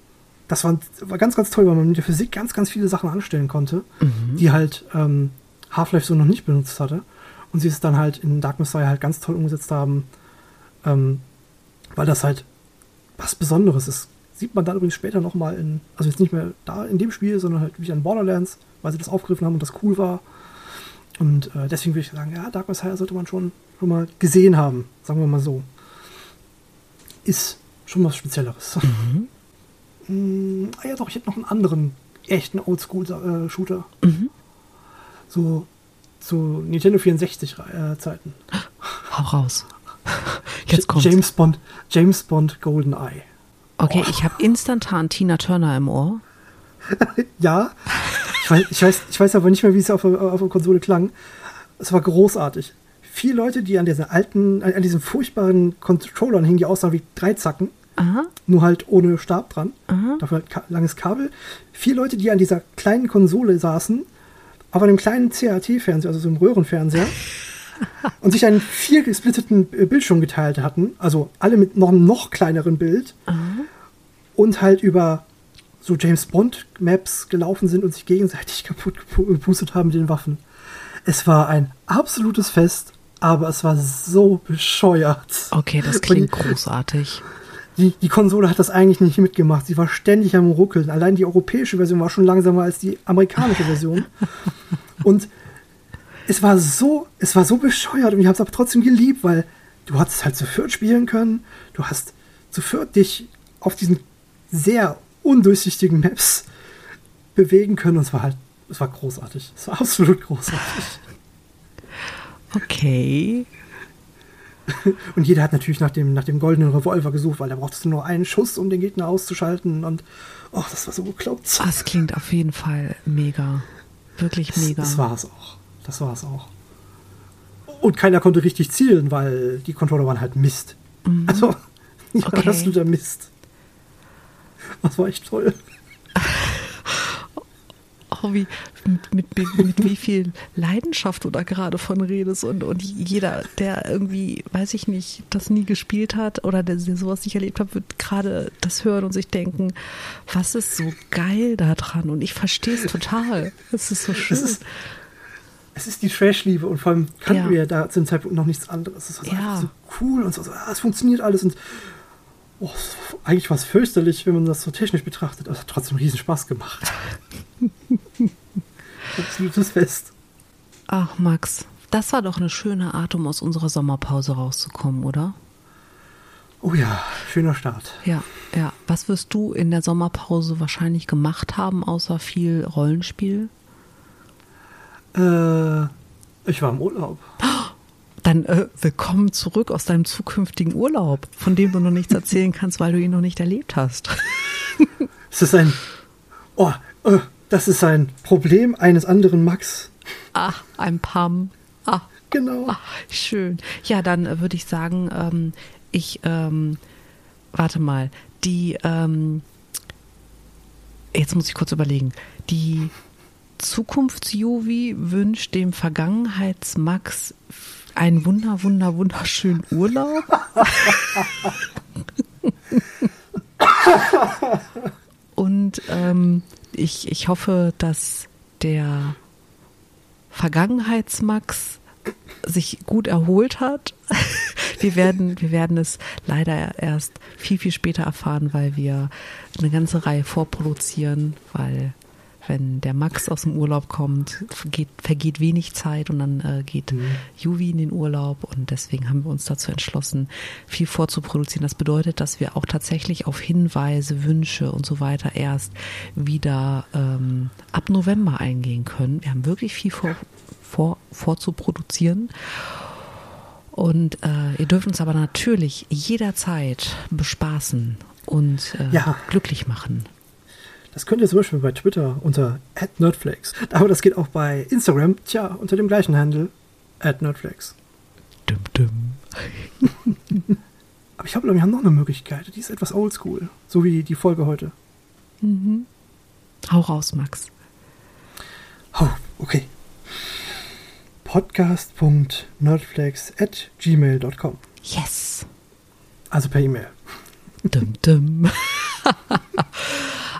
Das war, war ganz, ganz toll, weil man mit der Physik ganz, ganz viele Sachen anstellen konnte, die halt ähm, Half-Life so noch nicht benutzt hatte. Und sie es dann halt in Dark Messiah halt ganz toll umgesetzt haben, ähm, weil das halt was Besonderes ist. Sieht man dann übrigens später nochmal in, also jetzt nicht mehr da in dem Spiel, sondern halt wieder in Borderlands, weil sie das aufgegriffen haben und das cool war. Und äh, deswegen würde ich sagen, ja, Dark Messiah sollte man schon, schon mal gesehen haben, sagen wir mal so. Ist schon was Spezielleres. Mm, ah ja, doch, ich hätte noch einen anderen echten Oldschool-Shooter. So zu Nintendo 64-Zeiten. Hau raus. (laughs) Jetzt kommt's. James Bond, James Bond GoldenEye. Okay, ich habe instantan Tina Turner im Ohr. (laughs) Ja, ich weiß, ich weiß, aber nicht mehr, wie es auf, der- auf der Konsole klang. Es war großartig. Vier Leute, die an dieser alten, an diesen furchtbaren Controllern hingen, die aussahen wie Dreizacken, Aha, nur halt ohne Stab dran. Dafür halt ka langes Kabel. Vier Leute, die an dieser kleinen Konsole saßen, auf einem kleinen CRT-Fernseher, also so einem Röhrenfernseher, und sich einen vier gesplitteten Bildschirm geteilt hatten, also alle mit noch einem noch kleineren Bild, und halt über so James Bond Maps gelaufen sind und sich gegenseitig (laughs) kaputt gepu- gepustet haben mit den Waffen. Es war ein absolutes Fest, aber es war so bescheuert. okay, das klingt großartig. die, die Konsole hat das eigentlich nicht mitgemacht. Sie war ständig am Ruckeln. Allein die europäische Version war schon langsamer als die amerikanische Version. (laughs) Und es war so, es war so bescheuert und ich habe es aber trotzdem geliebt, weil du hattest halt zu viert spielen können. Du hast zu viert dich auf diesen sehr undurchsichtigen Maps bewegen können und es war halt, es war großartig. Es war absolut großartig. Okay. (laughs) Und jeder hat natürlich nach dem, nach dem goldenen Revolver gesucht, weil da brauchtest du nur einen Schuss, um den Gegner auszuschalten. Und oh, das war so bekloppt. Das klingt auf jeden Fall mega. Wirklich mega. Das war es auch. Das war es auch. Und keiner konnte richtig zielen, weil die Controller waren halt Mist. Also, (laughs) ja, Mhm. Okay. das ist der Mist. Das war echt toll. (laughs) Oh, wie, mit, mit, mit, wie viel Leidenschaft du da gerade von redest und, und jeder, der irgendwie, weiß ich nicht, das nie gespielt hat oder der, der sowas nicht erlebt hat, wird gerade das hören und sich denken, was ist so geil da dran? Und ich verstehe es total. Es ist so schön. Es ist, es ist die Trash-Liebe und vor allem kannten Ja. wir da zu dem Zeitpunkt noch nichts anderes. Es war Ja. einfach so cool und so, so ah, es funktioniert alles und oh, eigentlich war es fürchterlich, wenn man das so technisch betrachtet, aber es hat trotzdem riesen Spaß gemacht. (laughs) Absolutes Fest. Ach, Max, das war doch eine schöne Art, um aus unserer Sommerpause rauszukommen, oder? Oh ja, schöner Start. Ja, ja. Was wirst du in der Sommerpause wahrscheinlich gemacht haben, außer viel Rollenspiel? Äh, ich war im Urlaub. Dann äh, willkommen zurück aus deinem zukünftigen Urlaub, von dem du noch nichts erzählen kannst, weil du ihn noch nicht erlebt hast. (laughs) Es ist ein. Oh, äh, das ist ein Problem eines anderen Max. Ah, ein Pam. Ah, Genau. ah schön. Ja, dann äh, würde ich sagen, ähm, ich, ähm, warte mal, die, ähm, jetzt muss ich kurz überlegen, die Zukunfts-Juvi wünscht dem Vergangenheits-Max einen wunder, wunder, wunderschönen Urlaub. Und ähm, ich, ich hoffe, dass der Vergangenheitsmax sich gut erholt hat. Wir werden, wir werden es leider erst viel, viel später erfahren, weil wir eine ganze Reihe vorproduzieren, weil wenn der Max aus dem Urlaub kommt, vergeht, vergeht wenig Zeit und dann äh, geht Juvi in den Urlaub und deswegen haben wir uns dazu entschlossen, viel vorzuproduzieren. Das bedeutet, dass wir auch tatsächlich auf Hinweise, Wünsche und so weiter erst wieder ähm, ab November eingehen können. Wir haben wirklich viel vor, vor, vorzuproduzieren. Und äh, ihr dürft uns aber natürlich jederzeit bespaßen und äh, Ja. glücklich machen. Das könnt ihr zum Beispiel bei Twitter unter @nerdflex. Aber das geht auch bei Instagram, tja, unter dem gleichen Handle @nerdflex. Dum, dum. (laughs) Aber ich glaube, wir haben noch eine Möglichkeit. Die ist etwas oldschool, so wie die Folge heute. Hau raus, Max. Oh, okay. podcast.nerdflex@gmail.com. Yes. Also per E-Mail. Dum, dum. (laughs)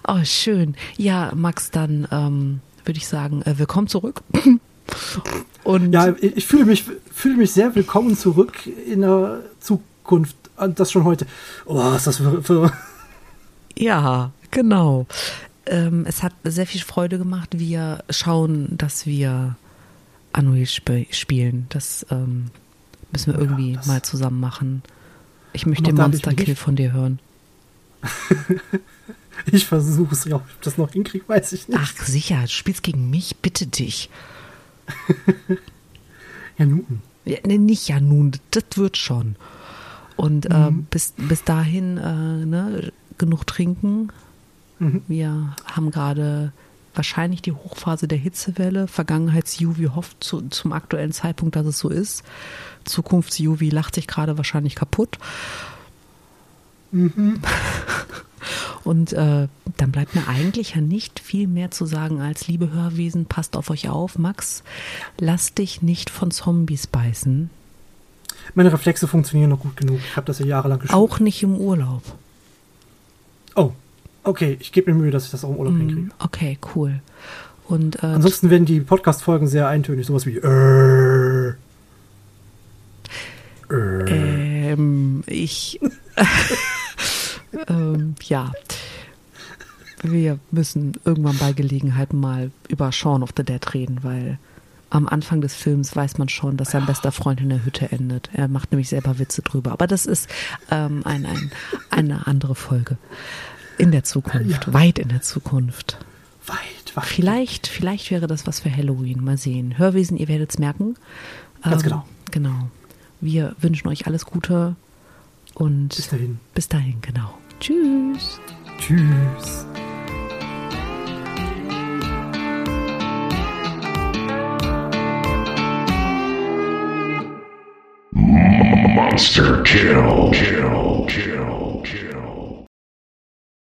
oh, schön. Ja, Max, dann ähm, würde ich sagen, äh, willkommen zurück. (laughs) Und Ja, ich, fühle mich, fühle mich sehr willkommen zurück in der Zukunft. Und Das schon heute. Oh, ist das für, für Ja, genau. Ähm, es hat sehr viel Freude gemacht. Wir schauen, dass wir Annual sp spielen. Das ähm, müssen wir Ja, irgendwie das- mal zusammen machen. Ich möchte den Monster Kill von dir hören. (laughs) (laughs) Ich versuche es ja, ob ich das noch hinkriege, weiß ich nicht. Ach, sicher, du spielst gegen mich, bitte dich. (laughs) Ja, nun. Ja, nee, nicht ja nun, das wird schon. Und Mhm. ähm, bis, bis dahin äh, ne, genug trinken. Mhm. Wir haben gerade wahrscheinlich die Hochphase der Hitzewelle. Vergangenheits-Juvi hofft zu, zum aktuellen Zeitpunkt, dass es so ist. Zukunfts-Juvi lacht sich gerade wahrscheinlich kaputt. Mhm. (laughs) Und äh, dann bleibt mir eigentlich ja nicht viel mehr zu sagen als, liebe Hörwesen, passt auf euch auf. Max, lass dich nicht von Zombies beißen. Meine Reflexe funktionieren noch gut genug. Ich habe das ja jahrelang gespielt. Auch nicht im Urlaub. Oh, okay. Ich gebe mir Mühe, dass ich das auch im Urlaub hinkriege. Mm, Okay, cool. Und äh, Ansonsten werden die Podcast-Folgen sehr eintönig. Sowas wie äh, äh. ähm, ich (laughs) ähm, ja. Wir müssen irgendwann bei Gelegenheit mal über Shaun of the Dead reden, weil am Anfang des Films weiß man schon, dass sein bester Freund in der Hütte endet. Er macht nämlich selber Witze drüber. Aber das ist ähm, ein, ein, eine andere Folge. In der Zukunft, Ja. weit in der Zukunft. Weit, weit. Vielleicht, vielleicht wäre das was für Halloween. Mal sehen. Hörwesen, ihr werdet es merken. Ganz Ähm, genau. Genau. Wir wünschen euch alles Gute und Bis dahin. bis dahin, genau. Tschüss. Tschüss. Monster kill. Kill.